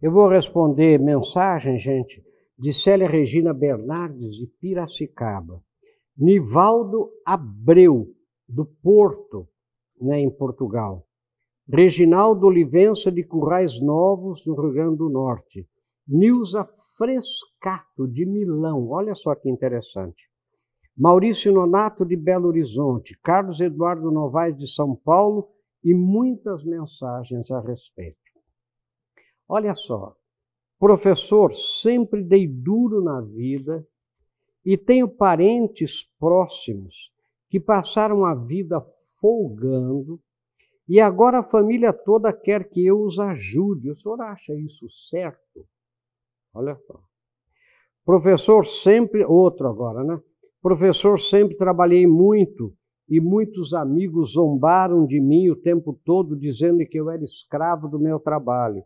Eu vou responder mensagem, gente, de Célia Regina Bernardes, de Piracicaba. Nivaldo Abreu, do Porto, né, em Portugal. Reginaldo Olivença de Currais Novos, no Rio Grande do Norte. Nilza Frescato, de Milão. Olha só que interessante. Maurício Nonato, de Belo Horizonte. Carlos Eduardo Novaes, de São Paulo. E muitas mensagens a respeito. Olha só. Professor, sempre dei duro na vida e tenho parentes próximos que passaram a vida folgando e agora a família toda quer que eu os ajude. O senhor acha isso certo? Olha só. Professor, sempre. Outro agora, né? Professor, sempre trabalhei muito e muitos amigos zombaram de mim o tempo todo, dizendo que eu era escravo do meu trabalho.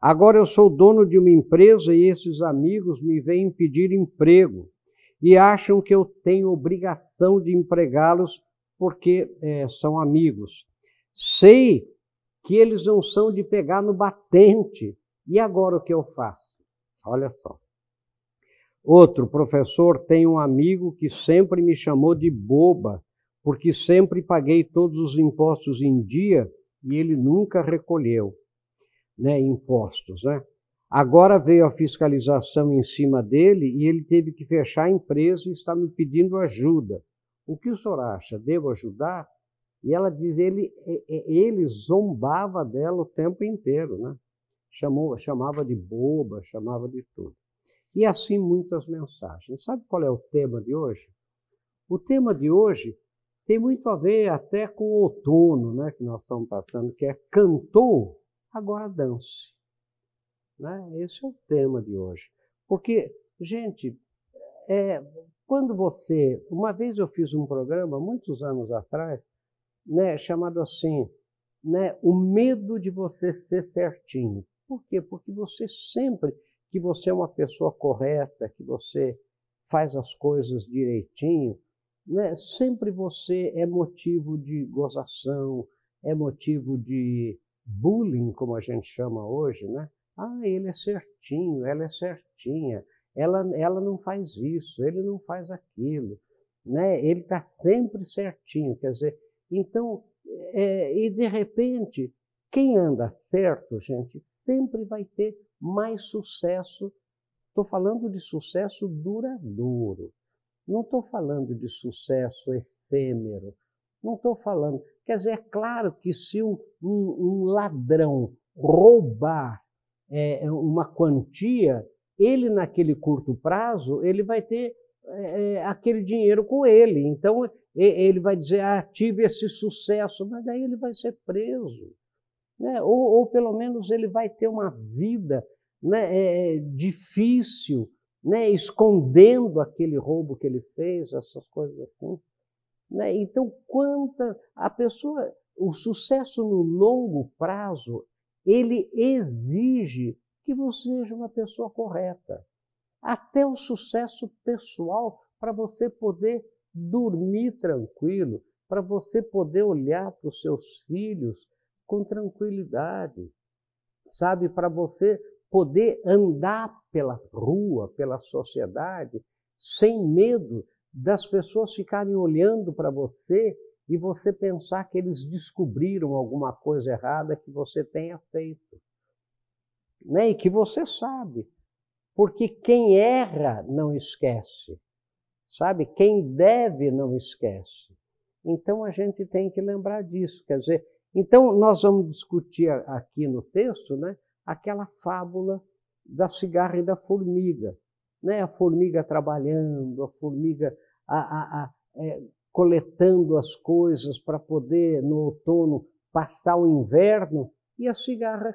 Agora eu sou dono de uma empresa e esses amigos me vêm pedir emprego e acham que eu tenho obrigação de empregá-los porque é, são amigos. Sei que eles não são de pegar no batente. E agora o que eu faço? Olha só. Outro professor tem um amigo que sempre me chamou de boba, porque sempre paguei todos os impostos em dia e ele nunca recolheu né, impostos. Né? Agora veio a fiscalização em cima dele e ele teve que fechar a empresa e está me pedindo ajuda. O que o senhor acha? Devo ajudar? E ela diz, ele, ele zombava dela o tempo inteiro, né? Chamou, chamava de boba, chamava de tudo. E assim muitas mensagens. Sabe qual é o tema de hoje? O tema de hoje tem muito a ver até com o outono, né, que nós estamos passando, que é cantou, agora dance. Né? Esse é o tema de hoje. Porque, gente, é, quando você. Uma vez eu fiz um programa, muitos anos atrás, né, chamado assim, né, o medo de você ser certinho. Por quê? Porque você sempre que você é uma pessoa correta, que você faz as coisas direitinho, né, sempre você é motivo de gozação, é motivo de bullying, como a gente chama hoje, né? Ah, ele é certinho, ela é certinha, ela, ela não faz isso, ele não faz aquilo, né? Ele está sempre certinho, quer dizer, então, é, e de repente, quem anda certo, gente, sempre vai ter mais sucesso. Estou falando de sucesso duradouro. Não estou falando de sucesso efêmero. Não estou falando. Quer dizer, é claro que se um, um, ladrão roubar é, uma quantia, ele naquele curto prazo, ele vai ter é, é aquele dinheiro com ele. Então, ele vai dizer, ah, tive esse sucesso, mas daí ele vai ser preso. Né? Ou, ou pelo menos ele vai ter uma vida né, é, é, difícil, né, escondendo aquele roubo que ele fez, essas coisas assim. Né? Então, quanta a pessoa, o sucesso no longo prazo, ele exige que você seja uma pessoa correta. Até o sucesso pessoal para você poder dormir tranquilo, para você poder olhar para os seus filhos com tranquilidade, sabe? Para você poder andar pela rua, pela sociedade, sem medo das pessoas ficarem olhando para você e você pensar que eles descobriram alguma coisa errada que você tenha feito. Né? E que você sabe. Porque quem erra não esquece. Sabe? Quem deve não esquece. Então a gente tem que lembrar disso. Quer dizer, então nós vamos discutir aqui no texto, né, aquela fábula da cigarra e da formiga. Né? A formiga trabalhando, a formiga a, a, a, é, coletando as coisas para poder, no outono, passar o inverno, e a cigarra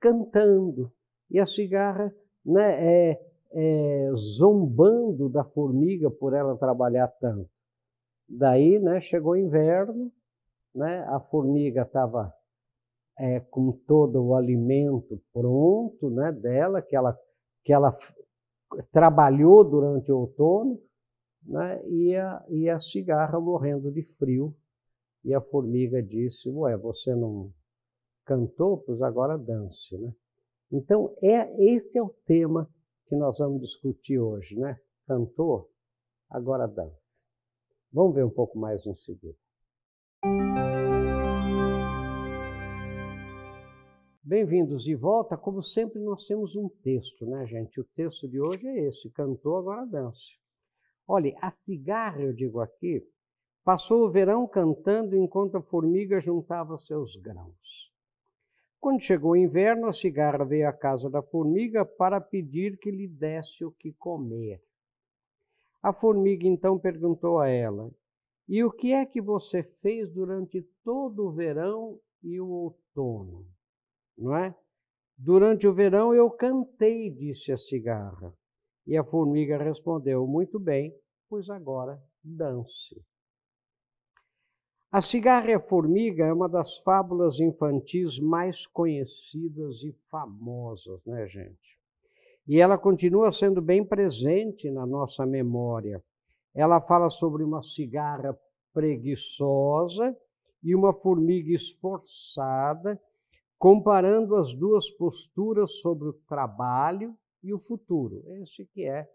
cantando, e a cigarra né, é, é, zombando da formiga por ela trabalhar tanto. Daí, né, chegou o inverno, né, a formiga estava é, com todo o alimento pronto, né, dela que ela que ela trabalhou durante o outono, né, e, a, e a cigarra morrendo de frio. E a formiga disse: Ué, você não cantou? Pois agora dance. Né? Então, é, esse é o tema que nós vamos discutir hoje, né? Cantor, agora dança. Vamos ver um pouco mais em seguida. Bem-vindos de volta. Como sempre, nós temos um texto, né, gente? O texto de hoje é esse: Cantou, agora dance. Olha, a cigarra, eu digo aqui, passou o verão cantando enquanto a formiga juntava seus grãos. Quando chegou o inverno, a cigarra veio à casa da formiga para pedir que lhe desse o que comer. A formiga então perguntou a ela: E o que é que você fez durante todo o verão e o outono? Não é? Durante o verão eu cantei, disse a cigarra. E a formiga respondeu: Muito bem, pois agora dance. A cigarra e a formiga é uma das fábulas infantis mais conhecidas e famosas, né, gente? E ela continua sendo bem presente na nossa memória. Ela fala sobre uma cigarra preguiçosa e uma formiga esforçada, comparando as duas posturas sobre o trabalho e o futuro. Esse que é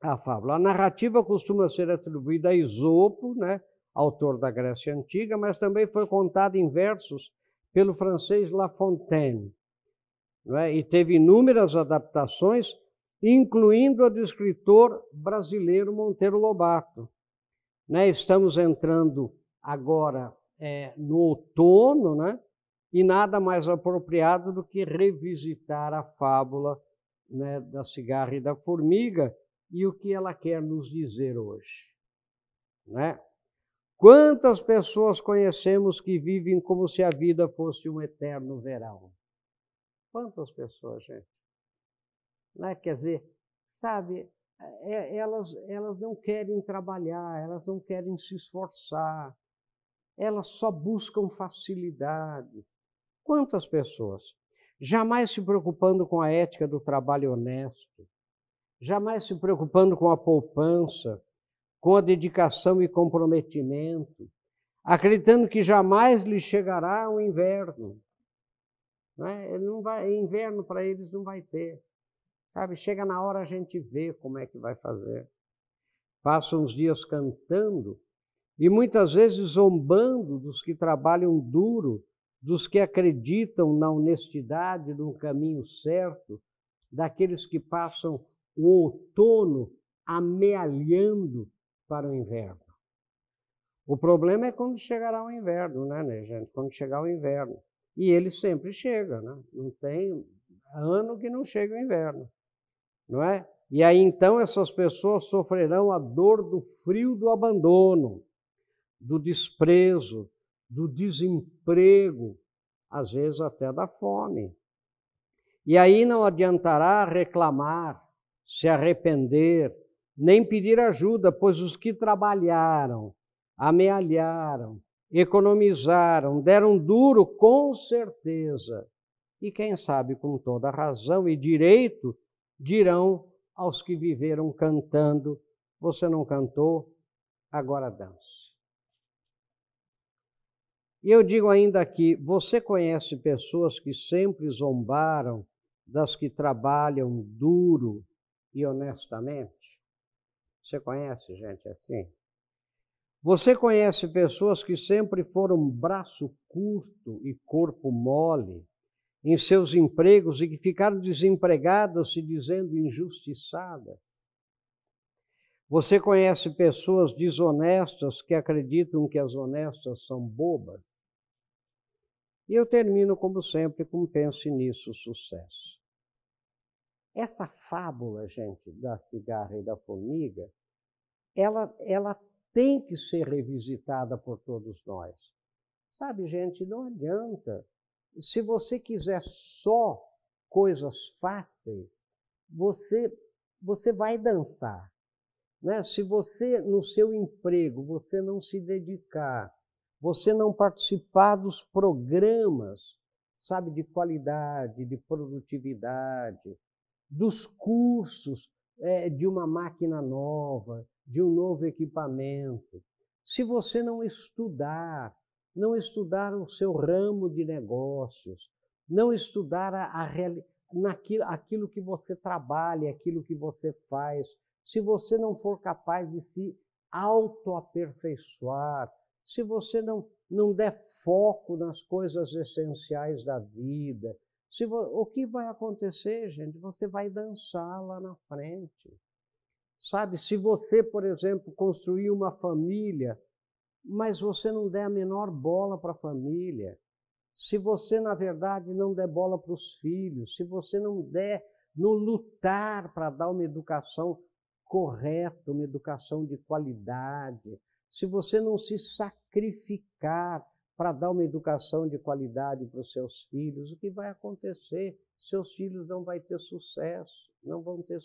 a fábula. A narrativa costuma ser atribuída a Esopo, né? autor da Grécia Antiga, mas também foi contada em versos pelo francês La Fontaine. É? E teve inúmeras adaptações, incluindo a do escritor brasileiro Monteiro Lobato. Né? Estamos entrando agora é, no outono, né? e nada mais apropriado do que revisitar a fábula né, da cigarra e da formiga e o que ela quer nos dizer hoje. Né? Quantas pessoas conhecemos que vivem como se a vida fosse um eterno verão? Quantas pessoas, gente? Né? Quer dizer, sabe, é, elas, elas não querem trabalhar, elas não querem se esforçar, elas só buscam facilidades. Quantas pessoas? Jamais se preocupando com a ética do trabalho honesto, jamais se preocupando com a poupança, com a dedicação e comprometimento, acreditando que jamais lhe chegará o inverno. Não é? não vai, inverno para eles não vai ter. Sabe, chega na hora a gente vê como é que vai fazer. Passa uns dias cantando e muitas vezes zombando dos que trabalham duro, dos que acreditam na honestidade, no caminho certo, daqueles que passam o outono amealhando para o inverno. O problema é quando chegará o inverno, né, né, gente? Quando chegar o inverno. E ele sempre chega, né? Não tem ano que não chega o inverno, não é? E aí então essas pessoas sofrerão a dor do frio do abandono, do desprezo, do desemprego, às vezes até da fome. E aí não adiantará reclamar, se arrepender, nem pedir ajuda, pois os que trabalharam, amealharam, economizaram, deram duro com certeza. E quem sabe com toda razão e direito dirão aos que viveram cantando: Você não cantou, agora dance. E eu digo ainda aqui: você conhece pessoas que sempre zombaram das que trabalham duro e honestamente? Você conhece gente assim? Você conhece pessoas que sempre foram braço curto e corpo mole em seus empregos e que ficaram desempregadas se dizendo injustiçadas? Você conhece pessoas desonestas que acreditam que as honestas são bobas? E eu termino, como sempre, com pense nisso, sucesso. Essa fábula, gente, da cigarra e da formiga, ela, ela tem que ser revisitada por todos nós. Sabe, gente, não adianta. Se você quiser só coisas fáceis, você, você vai dançar. Né? Se você, no seu emprego, você não se dedicar, você não participar dos programas, sabe, de qualidade, de produtividade, dos cursos é, de uma máquina nova, de um novo equipamento. Se você não estudar, não estudar o seu ramo de negócios, não estudar a, a naquilo aquilo que você trabalha, aquilo que você faz, se você não for capaz de se autoaperfeiçoar, se você não, não der foco nas coisas essenciais da vida, se o que vai acontecer, gente? Você vai dançar lá na frente. Sabe, se você, por exemplo, construir uma família, mas você não der a menor bola para a família, se você, na verdade, não der bola para os filhos, se você não der no lutar para dar uma educação correta, uma educação de qualidade, se você não se sacrificar para dar uma educação de qualidade para os seus filhos, o que vai acontecer? Seus filhos não vão ter sucesso, não vão ter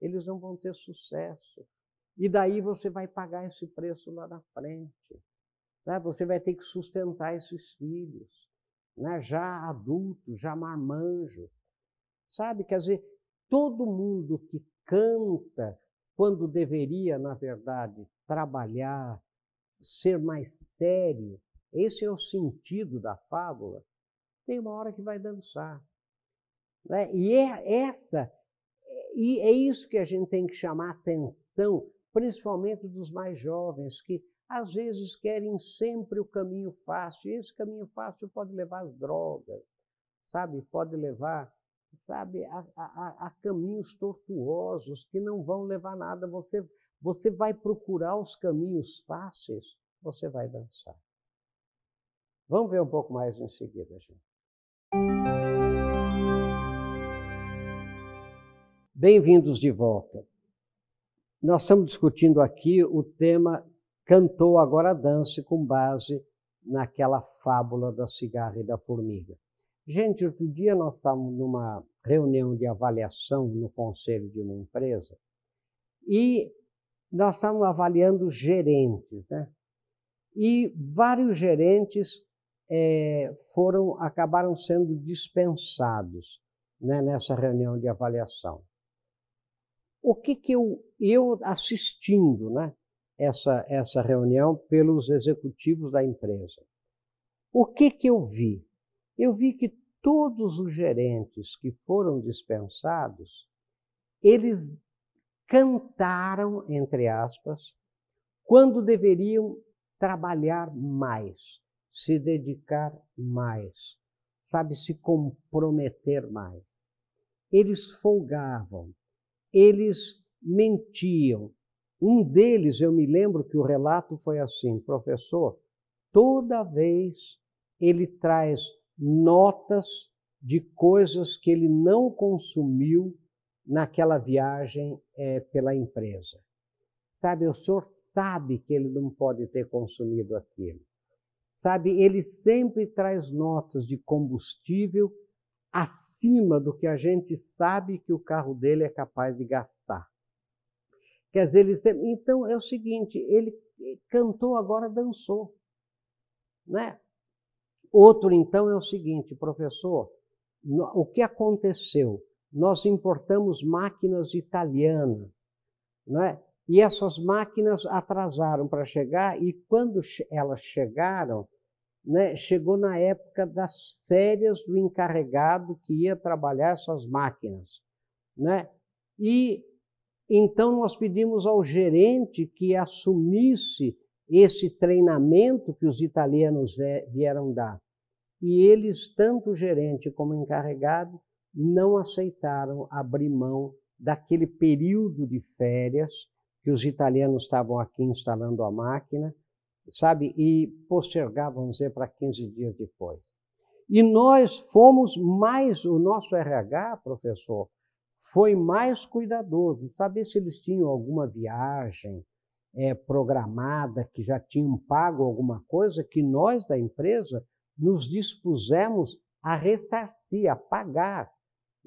eles não vão ter sucesso. E daí você vai pagar esse preço lá na frente. Né? Você vai ter que sustentar esses filhos, né? já adultos, já marmanjos. Sabe, quer dizer, todo mundo que canta quando deveria, na verdade, trabalhar, ser mais sério, esse é o sentido da fábula, tem uma hora que vai dançar. Né? E é essa e é isso que a gente tem que chamar atenção, principalmente dos mais jovens, que às vezes querem sempre o caminho fácil. E esse caminho fácil pode levar às drogas, sabe? Pode levar, sabe, a, a, a caminhos tortuosos que não vão levar nada. Você, você vai procurar os caminhos fáceis, você vai dançar. Vamos ver um pouco mais em seguida, gente. Bem-vindos de volta. Nós estamos discutindo aqui o tema Cantou Agora Dance, com base naquela fábula da cigarra e da formiga. Gente, outro dia nós estávamos numa reunião de avaliação no conselho de uma empresa e nós estávamos avaliando gerentes, né? E vários gerentes é, foram acabaram sendo dispensados né, nessa reunião de avaliação o que que eu, eu assistindo, né, essa, essa reunião pelos executivos da empresa, o que que eu vi? Eu vi que todos os gerentes que foram dispensados, eles cantaram, entre aspas, quando deveriam trabalhar mais, se dedicar mais, sabe, se comprometer mais. Eles folgavam, eles mentiam. Um deles, eu me lembro que o relato foi assim: professor, toda vez ele traz notas de coisas que ele não consumiu naquela viagem é, pela empresa. Sabe, o senhor sabe que ele não pode ter consumido aquilo. Sabe, ele sempre traz notas de combustível acima do que a gente sabe que o carro dele é capaz de gastar. Quer dizer, ele sempre... então é o seguinte, ele cantou, agora dançou. Né? Outro, então, é o seguinte, professor, o que aconteceu? Nós importamos máquinas italianas, né? e essas máquinas atrasaram para chegar, e quando elas chegaram, né, chegou na época das férias do encarregado que ia trabalhar essas máquinas. Né? E então nós pedimos ao gerente que assumisse esse treinamento que os italianos vieram dar. E eles, tanto o gerente como o encarregado, não aceitaram abrir mão daquele período de férias que os italianos estavam aqui instalando a máquina sabe? E postergar, vamos dizer, para 15 dias depois. E nós fomos mais, o nosso RH, professor, foi mais cuidadoso, saber se eles tinham alguma viagem é, programada, que já tinham pago alguma coisa, que nós da empresa nos dispusemos a ressarcir, a pagar,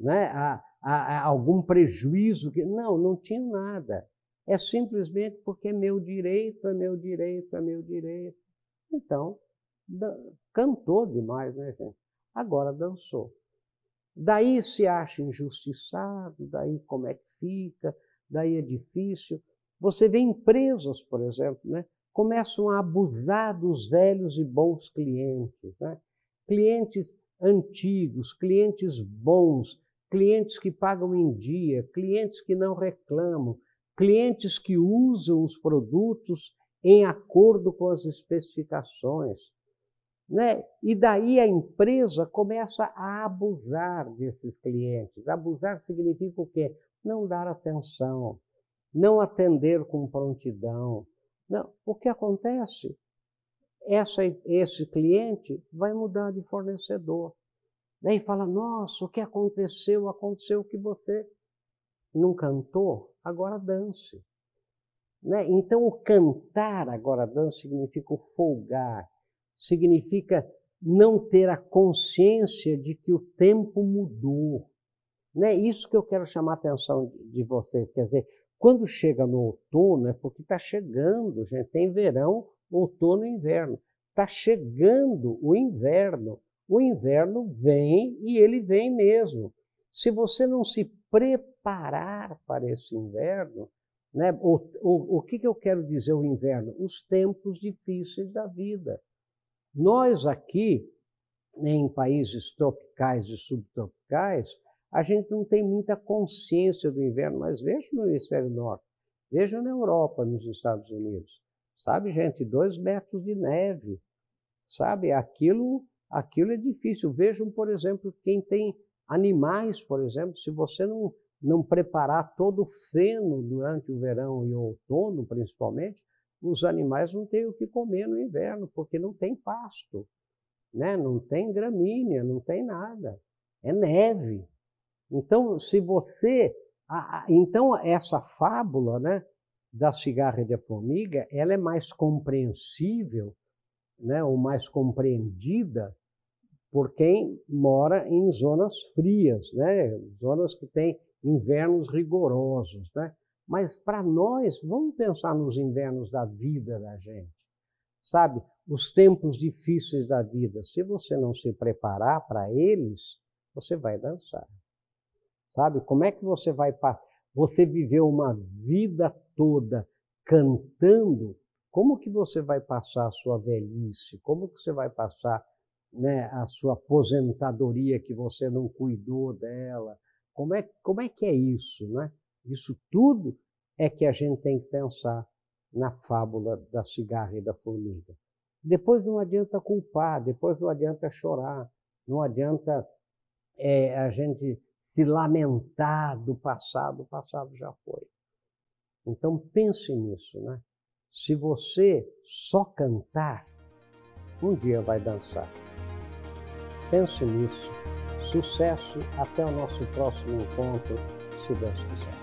né? a, a, a algum prejuízo. Que... Não, não tinha nada. É simplesmente porque é meu direito, é meu direito, é meu direito. Então, cantou demais, né, gente? Agora dançou. Daí se acha injustiçado, daí como é que fica, daí é difícil. Você vê empresas, por exemplo, né, começam a abusar dos velhos e bons clientes. Né? Clientes antigos, clientes bons, clientes que pagam em dia, clientes que não reclamam, clientes que usam os produtos em acordo com as especificações. Né? E daí a empresa começa a abusar desses clientes. Abusar significa o quê? Não dar atenção, não atender com prontidão. Não. O que acontece? Essa, esse cliente vai mudar de fornecedor. Daí fala: Nossa, o que aconteceu? Aconteceu que você não cantou, agora dance. Né? Então, o cantar agora dance significa o folgar, significa não ter a consciência de que o tempo mudou. Né? Isso que eu quero chamar a atenção de vocês. Quer dizer, quando chega no outono, é porque está chegando, gente. Tem verão, outono e inverno. Está chegando o inverno. O inverno vem e ele vem mesmo. Se você não se preparar para esse inverno, né, o, o, o que, que eu quero dizer o inverno? Os tempos difíceis da vida. Nós aqui, em países tropicais e subtropicais, a gente não tem muita consciência do inverno, mas veja no hemisfério norte, veja na Europa, nos Estados Unidos. Sabe, gente, dois metros de neve. Sabe, aquilo, aquilo é difícil. Vejam, por exemplo, quem tem animais, por exemplo, se você não, não preparar todo o feno durante o verão e o outono, principalmente, os animais não têm o que comer no inverno, porque não tem pasto, né? não tem gramínea, não tem nada. É neve. Então, se você. Então, essa fábula né, da cigarra e da formiga, ela é mais compreensível, né, ou mais compreendida por quem mora em zonas frias, né, zonas que têm invernos rigorosos. Né? Mas para nós, vamos pensar nos invernos da vida da gente. Sabe, os tempos difíceis da vida, se você não se preparar para eles, você vai dançar. Sabe, como é que você vai você viveu uma vida toda cantando, como que você vai passar a sua velhice? Como que você vai passar né, a sua aposentadoria que você não cuidou dela? Como é, como é que é isso, né? Isso tudo é que a gente tem que pensar na fábula da cigarra e da formiga. Depois não adianta culpar, depois não adianta chorar, não adianta é, a gente se lamentar do passado, o passado já foi. Então pense nisso, né? Se você só cantar, um dia vai dançar. Pense nisso. Sucesso, até o nosso próximo encontro, se Deus quiser.